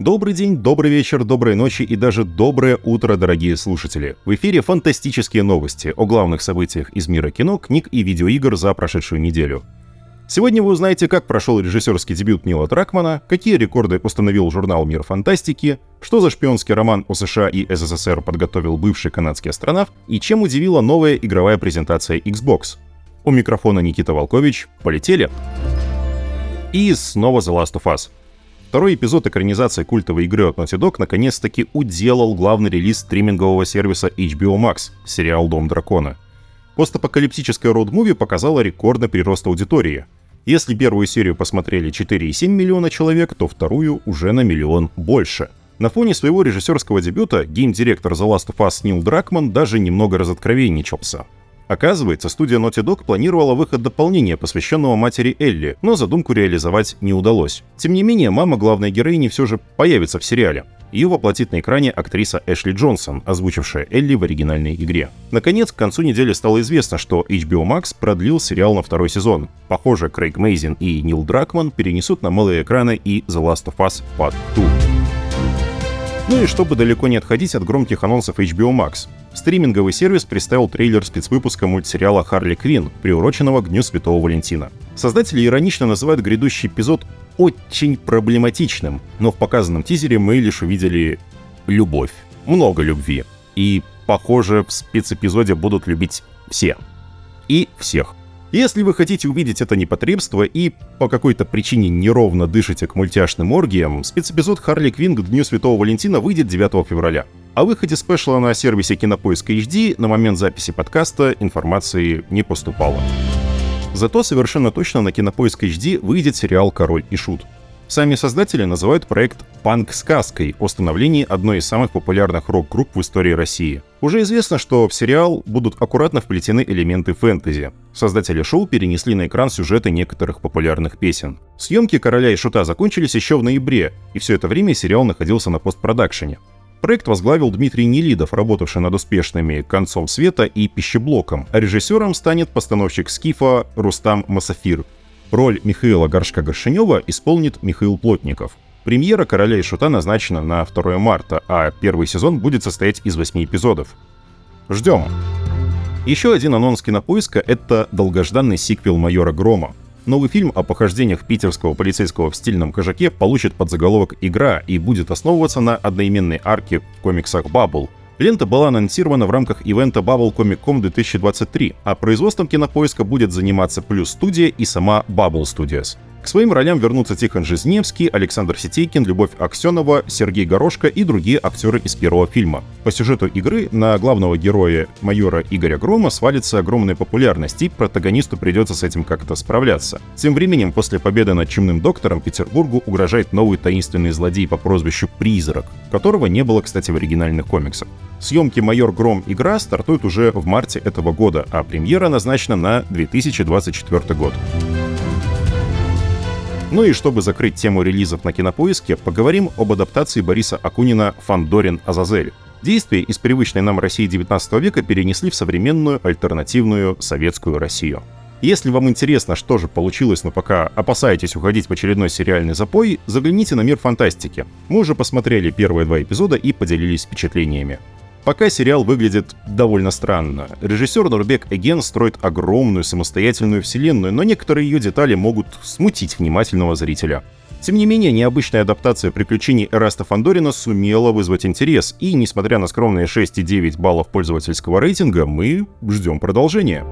Добрый день, добрый вечер, доброй ночи и даже доброе утро, дорогие слушатели. В эфире фантастические новости о главных событиях из мира кино, книг и видеоигр за прошедшую неделю. Сегодня вы узнаете, как прошел режиссерский дебют Нила Дракмана, какие рекорды установил журнал «Мир фантастики», что за шпионский роман о США и СССР подготовил бывший канадский астронавт и чем удивила новая игровая презентация Xbox. У микрофона Никита Волкович. Полетели! И снова The Last of Us — Второй эпизод экранизации культовой игры от Naughty Dog наконец-таки уделал главный релиз стримингового сервиса HBO Max — сериал «Дом дракона». Постапокалиптическая роуд-муви показала рекордный прирост аудитории. Если первую серию посмотрели 4,7 миллиона человек, то вторую уже на миллион больше. На фоне своего режиссерского дебюта гейм-директор The Last of Us Нил Дракман даже немного разоткровенничался — Оказывается, студия Naughty Dog планировала выход дополнения, посвященного матери Элли, но задумку реализовать не удалось. Тем не менее, мама главной героини все же появится в сериале. Ее воплотит на экране актриса Эшли Джонсон, озвучившая Элли в оригинальной игре. Наконец, к концу недели стало известно, что HBO Max продлил сериал на второй сезон. Похоже, Крейг Мейзин и Нил Дракман перенесут на малые экраны и The Last of Us Part 2. Ну и чтобы далеко не отходить от громких анонсов HBO Max, стриминговый сервис представил трейлер спецвыпуска мультсериала «Харли Квин», приуроченного к Дню Святого Валентина. Создатели иронично называют грядущий эпизод очень проблематичным, но в показанном тизере мы лишь увидели любовь. Много любви. И, похоже, в спецэпизоде будут любить все. И всех. Если вы хотите увидеть это непотребство и по какой-то причине неровно дышите к мультяшным оргиям, спецэпизод Харли Квинн к Дню Святого Валентина выйдет 9 февраля. О выходе спешла на сервисе Кинопоиск HD на момент записи подкаста информации не поступало. Зато совершенно точно на Кинопоиск HD выйдет сериал «Король и Шут». Сами создатели называют проект «панк-сказкой» о становлении одной из самых популярных рок-групп в истории России. Уже известно, что в сериал будут аккуратно вплетены элементы фэнтези. Создатели шоу перенесли на экран сюжеты некоторых популярных песен. Съемки «Короля и Шута» закончились еще в ноябре, и все это время сериал находился на постпродакшене. Проект возглавил Дмитрий Нелидов, работавший над успешными «Концом света» и «Пищеблоком», а режиссером станет постановщик «Скифа» Рустам Масафир. Роль Михаила Горшка-Горшинева исполнит Михаил Плотников. Премьера «Короля и Шута» назначена на 2 марта, а первый сезон будет состоять из 8 эпизодов. Ждем! Еще один анонс кинопоиска — это долгожданный сиквел «Майора Грома». Новый фильм о похождениях питерского полицейского в стильном кожаке получит подзаголовок «Игра» и будет основываться на одноименной арке в комиксах «Баббл», Лента была анонсирована в рамках ивента Bubble Comic Con 2023, а производством кинопоиска будет заниматься Плюс Студия и сама Bubble Studios. К своим ролям вернутся Тихон Жизневский, Александр Сетейкин, Любовь Аксенова, Сергей Горошко и другие актеры из первого фильма. По сюжету игры на главного героя майора Игоря Грома свалится огромная популярность, и протагонисту придется с этим как-то справляться. Тем временем, после победы над Чумным Доктором, Петербургу угрожает новый таинственный злодей по прозвищу Призрак, которого не было, кстати, в оригинальных комиксах. Съемки «Майор Гром. Игра» стартуют уже в марте этого года, а премьера назначена на 2024 год. Ну и чтобы закрыть тему релизов на кинопоиске, поговорим об адаптации Бориса Акунина «Фандорин Азазель». Действие из привычной нам России 19 века перенесли в современную альтернативную советскую Россию. Если вам интересно, что же получилось, но пока опасаетесь уходить в очередной сериальный запой, загляните на мир фантастики. Мы уже посмотрели первые два эпизода и поделились впечатлениями. Пока сериал выглядит довольно странно. Режиссер Нурбек Эген строит огромную самостоятельную вселенную, но некоторые ее детали могут смутить внимательного зрителя. Тем не менее, необычная адаптация приключений Эраста Фандорина сумела вызвать интерес, и, несмотря на скромные 6,9 баллов пользовательского рейтинга, мы ждем продолжения.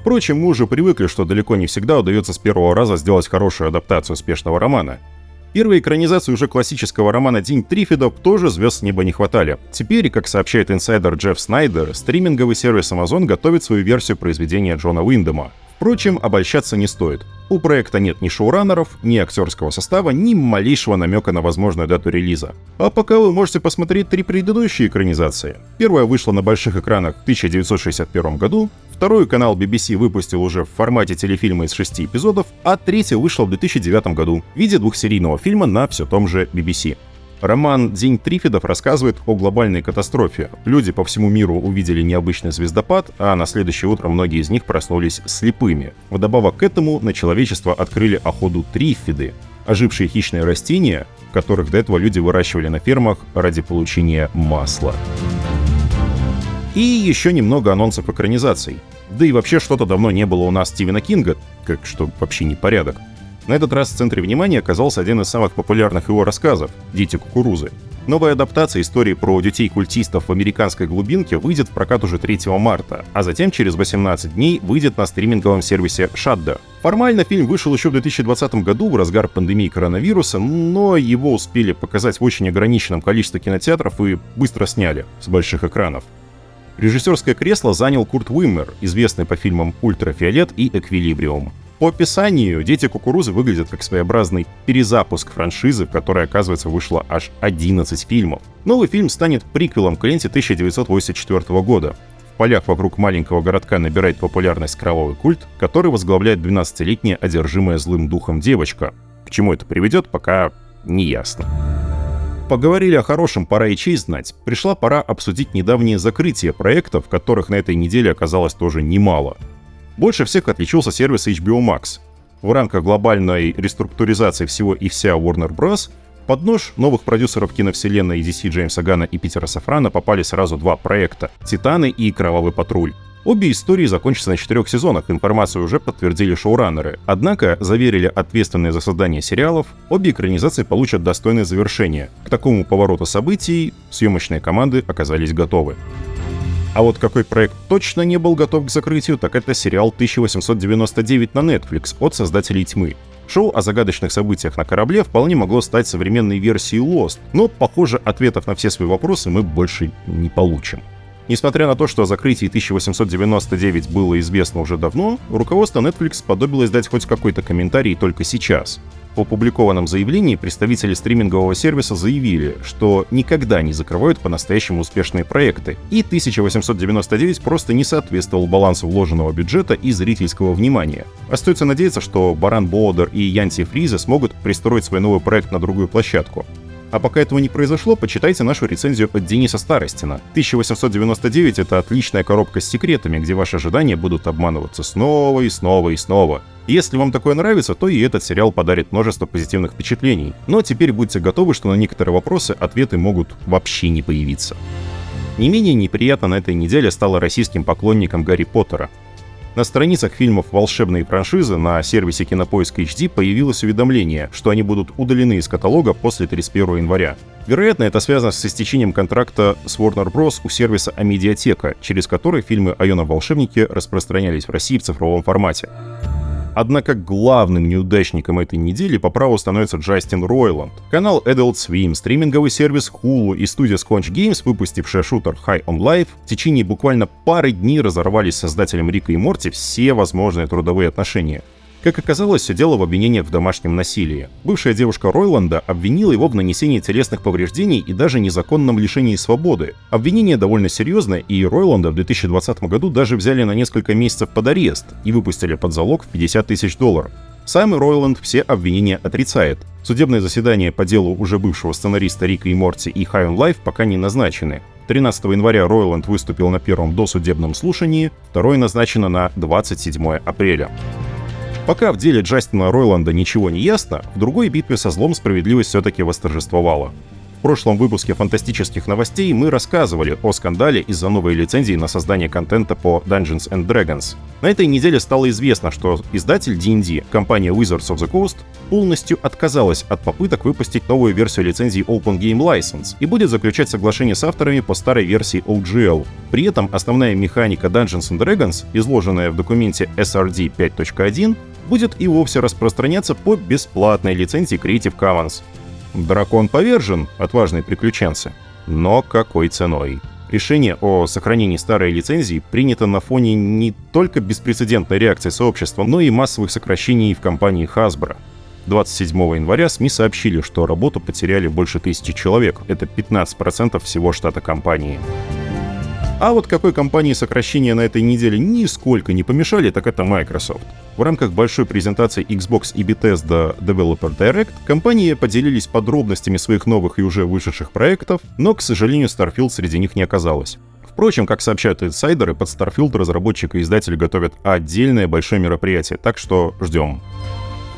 Впрочем, мы уже привыкли, что далеко не всегда удается с первого раза сделать хорошую адаптацию успешного романа. Первой экранизации уже классического романа «День Трифидов» тоже звезд с неба не хватали. Теперь, как сообщает инсайдер Джефф Снайдер, стриминговый сервис Amazon готовит свою версию произведения Джона Уиндема. Впрочем, обольщаться не стоит. У проекта нет ни шоураннеров, ни актерского состава, ни малейшего намека на возможную дату релиза. А пока вы можете посмотреть три предыдущие экранизации. Первая вышла на больших экранах в 1961 году, вторую канал BBC выпустил уже в формате телефильма из шести эпизодов, а третья вышла в 2009 году в виде двухсерийного фильма на все том же BBC. Роман «День Трифидов» рассказывает о глобальной катастрофе. Люди по всему миру увидели необычный звездопад, а на следующее утро многие из них проснулись слепыми. Вдобавок к этому на человечество открыли охоту трифиды. ожившие хищные растения, которых до этого люди выращивали на фермах ради получения масла. И еще немного анонсов экранизаций. Да и вообще что-то давно не было у нас Стивена Кинга, как что вообще не порядок. На этот раз в центре внимания оказался один из самых популярных его рассказов «Дети кукурузы». Новая адаптация истории про детей-культистов в американской глубинке выйдет в прокат уже 3 марта, а затем через 18 дней выйдет на стриминговом сервисе Shudder. Формально фильм вышел еще в 2020 году в разгар пандемии коронавируса, но его успели показать в очень ограниченном количестве кинотеатров и быстро сняли с больших экранов. Режиссерское кресло занял Курт Уиммер, известный по фильмам «Ультрафиолет» и «Эквилибриум». По описанию, «Дети кукурузы» выглядят как своеобразный перезапуск франшизы, в которой, оказывается, вышло аж 11 фильмов. Новый фильм станет приквелом к ленте 1984 года. В полях вокруг маленького городка набирает популярность кровавый культ, который возглавляет 12-летняя одержимая злым духом девочка. К чему это приведет, пока не ясно. Поговорили о хорошем, пора и честь знать. Пришла пора обсудить недавние закрытия проектов, которых на этой неделе оказалось тоже немало. Больше всех отличился сервис HBO Max. В рамках глобальной реструктуризации всего и вся Warner Bros. под нож новых продюсеров киновселенной DC Джеймса Гана и Питера Сафрана попали сразу два проекта — «Титаны» и «Кровавый патруль». Обе истории закончатся на четырех сезонах, информацию уже подтвердили шоураннеры. Однако, заверили ответственные за создание сериалов, обе экранизации получат достойное завершение. К такому повороту событий съемочные команды оказались готовы. А вот какой проект точно не был готов к закрытию, так это сериал 1899 на Netflix от создателей «Тьмы». Шоу о загадочных событиях на корабле вполне могло стать современной версией Lost, но, похоже, ответов на все свои вопросы мы больше не получим. Несмотря на то, что о закрытии 1899 было известно уже давно, руководство Netflix сподобилось дать хоть какой-то комментарий только сейчас. В опубликованном заявлении представители стримингового сервиса заявили, что никогда не закрывают по-настоящему успешные проекты, и 1899 просто не соответствовал балансу вложенного бюджета и зрительского внимания. Остается надеяться, что Баран Боудер и Янти Фриза смогут пристроить свой новый проект на другую площадку. А пока этого не произошло, почитайте нашу рецензию от Дениса Старостина. 1899 — это отличная коробка с секретами, где ваши ожидания будут обманываться снова и снова и снова. Если вам такое нравится, то и этот сериал подарит множество позитивных впечатлений. Но теперь будьте готовы, что на некоторые вопросы ответы могут вообще не появиться. Не менее неприятно на этой неделе стало российским поклонникам Гарри Поттера. На страницах фильмов волшебной франшизы на сервисе Кинопоиск HD появилось уведомление, что они будут удалены из каталога после 31 января. Вероятно, это связано с истечением контракта с Warner Bros. у сервиса Амедиатека, через который фильмы о юном волшебнике распространялись в России в цифровом формате. Однако главным неудачником этой недели по праву становится Джастин Ройланд. Канал Adult Swim, стриминговый сервис Hulu и студия Squanch Games, выпустившая шутер High on Life, в течение буквально пары дней разорвались с создателем Рика и Морти все возможные трудовые отношения. Как оказалось, все дело в обвинениях в домашнем насилии. Бывшая девушка Ройланда обвинила его в нанесении телесных повреждений и даже незаконном лишении свободы. Обвинение довольно серьезное, и Ройланда в 2020 году даже взяли на несколько месяцев под арест и выпустили под залог в 50 тысяч долларов. Сам Ройланд все обвинения отрицает. Судебное заседание по делу уже бывшего сценариста Рика и Морти и High on Life пока не назначены. 13 января Ройланд выступил на первом досудебном слушании, второе назначено на 27 апреля. Пока в деле Джастина Ройланда ничего не ясно, в другой битве со злом справедливость все-таки восторжествовала. Прошлом выпуске фантастических новостей мы рассказывали о скандале из-за новой лицензии на создание контента по Dungeons and Dragons. На этой неделе стало известно, что издатель D&D, компания Wizards of the Coast, полностью отказалась от попыток выпустить новую версию лицензии Open Game License и будет заключать соглашение с авторами по старой версии OGL. При этом основная механика Dungeons and Dragons, изложенная в документе SRD 5.1, будет и вовсе распространяться по бесплатной лицензии Creative Commons. Дракон повержен, отважные приключенцы. Но какой ценой? Решение о сохранении старой лицензии принято на фоне не только беспрецедентной реакции сообщества, но и массовых сокращений в компании Hasbro. 27 января СМИ сообщили, что работу потеряли больше тысячи человек. Это 15% всего штата компании. А вот какой компании сокращения на этой неделе нисколько не помешали, так это Microsoft. В рамках большой презентации Xbox и Bethesda Developer Direct компании поделились подробностями своих новых и уже вышедших проектов, но, к сожалению, Starfield среди них не оказалось. Впрочем, как сообщают инсайдеры, под Starfield разработчик и издатель готовят отдельное большое мероприятие, так что ждем.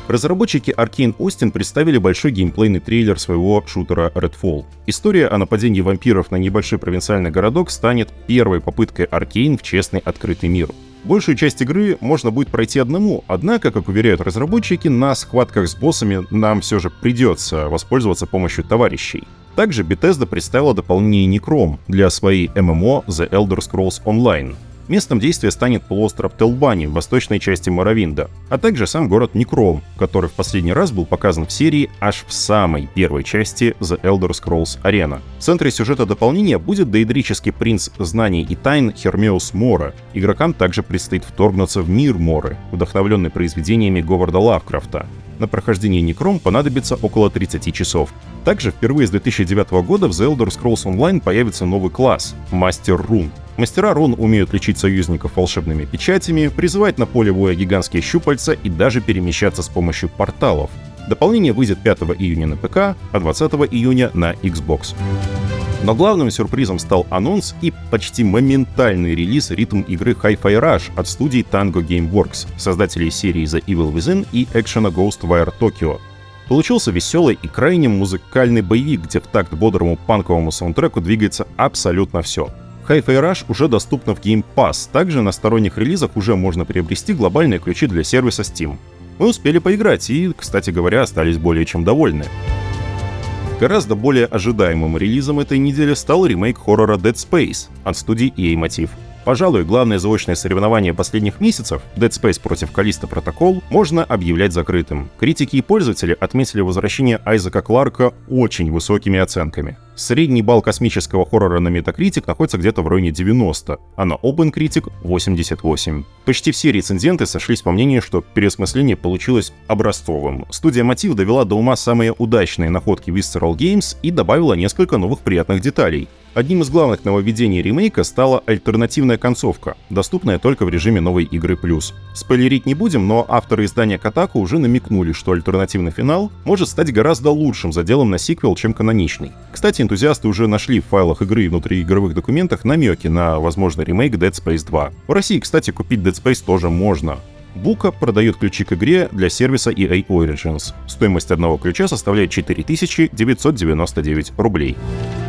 Разработчики Arkane Austin представили большой геймплейный трейлер своего шутера Redfall. История о нападении вампиров на небольшой провинциальный городок станет первой попыткой Arkane в честный открытый мир. Большую часть игры можно будет пройти одному, однако, как уверяют разработчики, на схватках с боссами нам все же придется воспользоваться помощью товарищей. Также Bethesda представила дополнение Necrom для своей MMO The Elder Scrolls Online. Местом действия станет полуостров Телбани в восточной части Моровинда, а также сам город Некром, который в последний раз был показан в серии аж в самой первой части The Elder Scrolls Arena. В центре сюжета дополнения будет дейдрический принц знаний и тайн Хермеус Мора. Игрокам также предстоит вторгнуться в мир Моры, вдохновленный произведениями Говарда Лавкрафта. На прохождение Некром понадобится около 30 часов. Также впервые с 2009 года в The Elder Scrolls Online появится новый класс — Мастер Рун. Мастера рун умеют лечить союзников волшебными печатями, призывать на поле боя гигантские щупальца и даже перемещаться с помощью порталов. Дополнение выйдет 5 июня на ПК, а 20 июня на Xbox. Но главным сюрпризом стал анонс и почти моментальный релиз ритм игры Hi-Fi Rush от студии Tango Gameworks, создателей серии The Evil Within и экшена Ghostwire Tokyo. Получился веселый и крайне музыкальный боевик, где в такт бодрому панковому саундтреку двигается абсолютно все. Hi-Fi Rush уже доступна в Game Pass, также на сторонних релизах уже можно приобрести глобальные ключи для сервиса Steam. Мы успели поиграть и, кстати говоря, остались более чем довольны. Гораздо более ожидаемым релизом этой недели стал ремейк хоррора Dead Space от студии EA Motive. Пожалуй, главное заочное соревнование последних месяцев, Dead Space против Callisto Protocol, можно объявлять закрытым. Критики и пользователи отметили возвращение Айзека Кларка очень высокими оценками. Средний балл космического хоррора на Metacritic находится где-то в районе 90, а на OpenCritic 88. Почти все рецензенты сошлись по мнению, что переосмысление получилось образцовым. Студия Мотив довела до ума самые удачные находки Visceral Games и добавила несколько новых приятных деталей. Одним из главных нововведений ремейка стала альтернативная концовка, доступная только в режиме новой игры плюс. Спойлерить не будем, но авторы издания Катаку уже намекнули, что альтернативный финал может стать гораздо лучшим заделом на сиквел, чем каноничный. Кстати, энтузиасты уже нашли в файлах игры и внутриигровых документах намеки на возможный ремейк Dead Space 2. В России, кстати, купить Dead Space тоже можно. Бука продает ключи к игре для сервиса EA Origins. Стоимость одного ключа составляет 4999 рублей.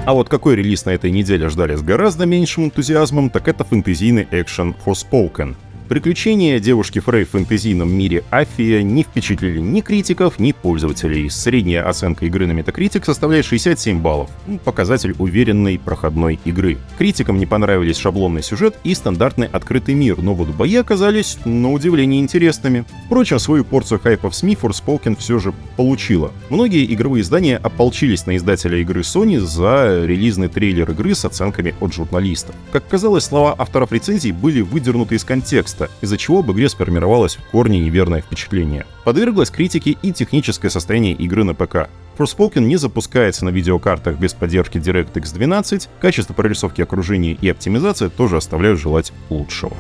А вот какой релиз на этой неделе ждали с гораздо меньшим энтузиазмом, так это фэнтезийный экшен Forspoken — Приключения девушки Фрей в фэнтезийном мире Афия не впечатлили ни критиков, ни пользователей. Средняя оценка игры на Metacritic составляет 67 баллов. Ну, показатель уверенной проходной игры. Критикам не понравились шаблонный сюжет и стандартный открытый мир, но вот бои оказались, на удивление, интересными. Впрочем, свою порцию хайпа в СМИ Forspoken все же получила. Многие игровые издания ополчились на издателя игры Sony за релизный трейлер игры с оценками от журналистов. Как казалось, слова авторов рецензий были выдернуты из контекста, текста, из-за чего об игре сформировалось в корне неверное впечатление. Подверглось критике и техническое состояние игры на ПК. Forspoken не запускается на видеокартах без поддержки DirectX 12, качество прорисовки окружения и оптимизация тоже оставляют желать лучшего.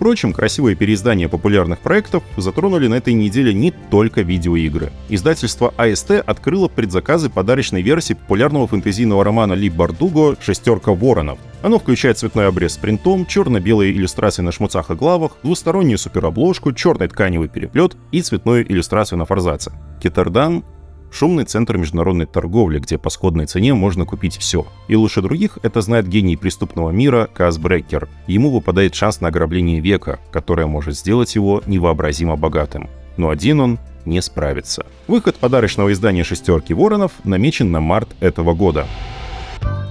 Впрочем, красивые переиздания популярных проектов затронули на этой неделе не только видеоигры. Издательство AST открыло предзаказы подарочной версии популярного фэнтезийного романа Ли Бардуго «Шестерка воронов». Оно включает цветной обрез с принтом, черно-белые иллюстрации на шмуцах и главах, двустороннюю суперобложку, черный тканевый переплет и цветную иллюстрацию на форзаце. Китардан Шумный центр международной торговли, где по сходной цене можно купить все. И лучше других это знает гений преступного мира Каз Брекер. Ему выпадает шанс на ограбление века, которое может сделать его невообразимо богатым. Но один он не справится. Выход подарочного издания «Шестерки воронов» намечен на март этого года.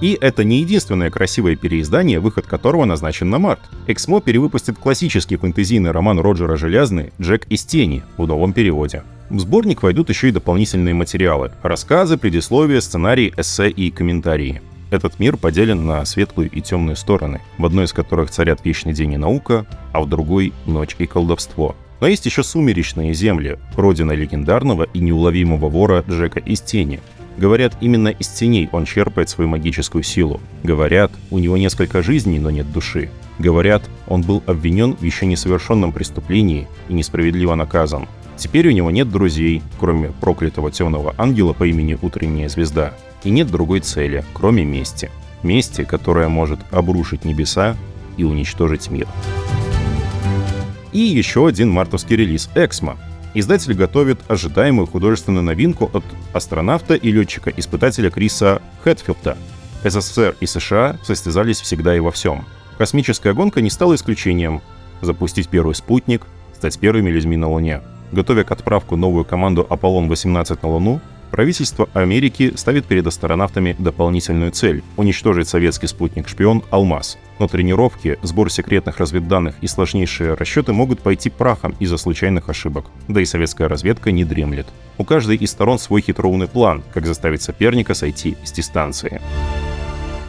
И это не единственное красивое переиздание, выход которого назначен на март. Эксмо перевыпустит классический фэнтезийный роман Роджера Желязны «Джек из тени» в новом переводе. В сборник войдут еще и дополнительные материалы — рассказы, предисловия, сценарии, эссе и комментарии. Этот мир поделен на светлую и темную стороны, в одной из которых царят вечный день и наука, а в другой — ночь и колдовство. Но есть еще сумеречные земли, родина легендарного и неуловимого вора Джека из тени, Говорят, именно из теней он черпает свою магическую силу. Говорят, у него несколько жизней, но нет души. Говорят, он был обвинен в еще несовершенном преступлении и несправедливо наказан. Теперь у него нет друзей, кроме проклятого темного ангела по имени Утренняя Звезда. И нет другой цели, кроме мести. Мести, которая может обрушить небеса и уничтожить мир. И еще один мартовский релиз «Эксмо», Издатель готовит ожидаемую художественную новинку от астронавта и летчика-испытателя Криса Хэтфилда. СССР и США состязались всегда и во всем. Космическая гонка не стала исключением. Запустить первый спутник, стать первыми людьми на Луне. Готовя к отправку новую команду Аполлон-18 на Луну, правительство Америки ставит перед астронавтами дополнительную цель – уничтожить советский спутник-шпион «Алмаз». Но тренировки, сбор секретных разведданных и сложнейшие расчеты могут пойти прахом из-за случайных ошибок. Да и советская разведка не дремлет. У каждой из сторон свой хитроумный план, как заставить соперника сойти с дистанции.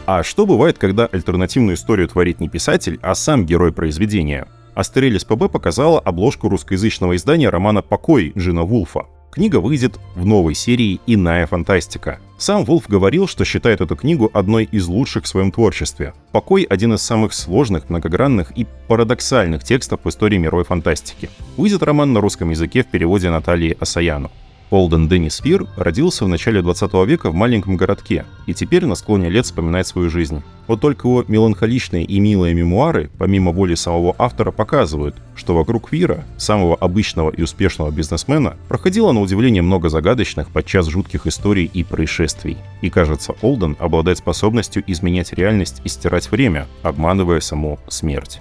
А что бывает, когда альтернативную историю творит не писатель, а сам герой произведения? Астерелис ПБ показала обложку русскоязычного издания романа «Покой» Джина Вулфа. Книга выйдет в новой серии «Иная фантастика». Сам Вулф говорил, что считает эту книгу одной из лучших в своем творчестве. «Покой» — один из самых сложных, многогранных и парадоксальных текстов в истории мировой фантастики. Выйдет роман на русском языке в переводе Натальи Асаяну. Олден Деннис Фир родился в начале 20 века в маленьком городке и теперь на склоне лет вспоминает свою жизнь. Вот только его меланхоличные и милые мемуары, помимо воли самого автора, показывают, что вокруг Фира, самого обычного и успешного бизнесмена, проходило на удивление много загадочных, подчас жутких историй и происшествий. И кажется, Олден обладает способностью изменять реальность и стирать время, обманывая саму смерть.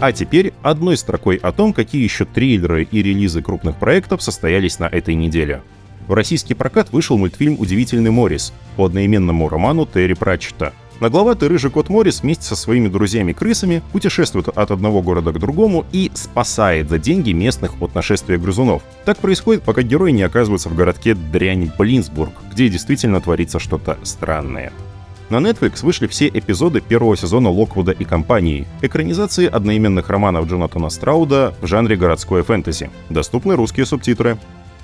А теперь одной строкой о том, какие еще трейлеры и релизы крупных проектов состоялись на этой неделе. В российский прокат вышел мультфильм «Удивительный Морис» по одноименному роману Терри Пратчета. Нагловатый рыжий кот Морис вместе со своими друзьями-крысами путешествует от одного города к другому и спасает за деньги местных от нашествия грызунов. Так происходит, пока герой не оказывается в городке Дрянь Блинсбург, где действительно творится что-то странное. На Netflix вышли все эпизоды первого сезона Локвуда и компании, экранизации одноименных романов Джонатана Страуда в жанре городской фэнтези. Доступны русские субтитры.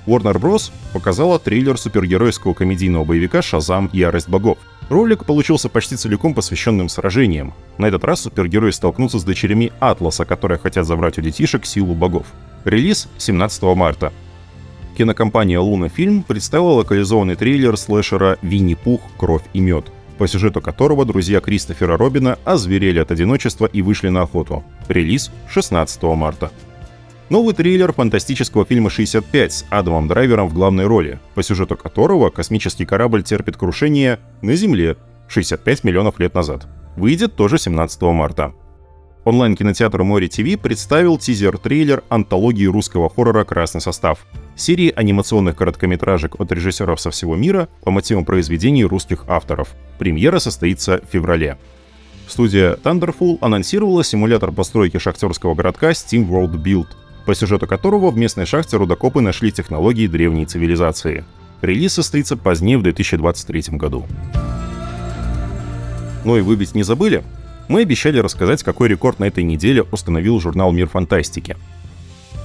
Warner Bros. показала трейлер супергеройского комедийного боевика «Шазам. Ярость богов». Ролик получился почти целиком посвященным сражениям. На этот раз супергерои столкнутся с дочерями Атласа, которые хотят забрать у детишек силу богов. Релиз 17 марта. Кинокомпания Луна Фильм представила локализованный трейлер слэшера «Винни-Пух. Кровь и мед» по сюжету которого друзья Кристофера Робина озверели от одиночества и вышли на охоту. Релиз 16 марта. Новый трейлер фантастического фильма «65» с Адамом Драйвером в главной роли, по сюжету которого космический корабль терпит крушение на Земле 65 миллионов лет назад. Выйдет тоже 17 марта. Онлайн-кинотеатр Море ТВ представил тизер-трейлер антологии русского хоррора «Красный состав», серии анимационных короткометражек от режиссеров со всего мира по мотивам произведений русских авторов. Премьера состоится в феврале. Студия Thunderful анонсировала симулятор постройки шахтерского городка Steam World Build, по сюжету которого в местной шахте рудокопы нашли технологии древней цивилизации. Релиз состоится позднее в 2023 году. Ну и вы ведь не забыли? Мы обещали рассказать, какой рекорд на этой неделе установил журнал «Мир фантастики».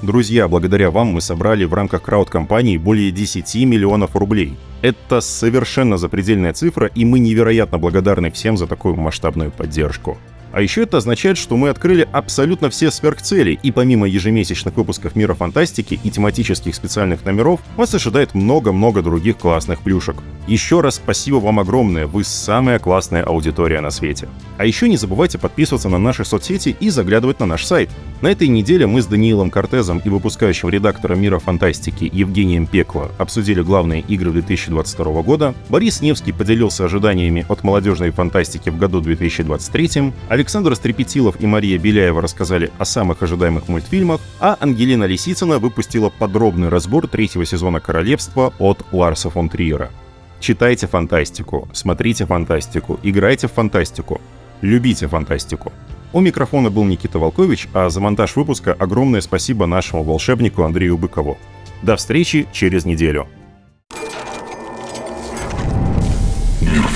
Друзья, благодаря вам мы собрали в рамках крауд-компании более 10 миллионов рублей. Это совершенно запредельная цифра, и мы невероятно благодарны всем за такую масштабную поддержку. А еще это означает, что мы открыли абсолютно все сверхцели, и помимо ежемесячных выпусков Мира Фантастики и тематических специальных номеров, вас ожидает много-много других классных плюшек. Еще раз спасибо вам огромное, вы самая классная аудитория на свете. А еще не забывайте подписываться на наши соцсети и заглядывать на наш сайт. На этой неделе мы с Даниилом Кортезом и выпускающим редактором Мира Фантастики Евгением Пекло обсудили главные игры 2022 года, Борис Невский поделился ожиданиями от молодежной фантастики в году 2023, Александр Стрепетилов и Мария Беляева рассказали о самых ожидаемых мультфильмах, а Ангелина Лисицына выпустила подробный разбор третьего сезона «Королевства» от Ларса фон Триера. Читайте фантастику, смотрите фантастику, играйте в фантастику, любите фантастику. У микрофона был Никита Волкович, а за монтаж выпуска огромное спасибо нашему волшебнику Андрею Быкову. До встречи через неделю. Мир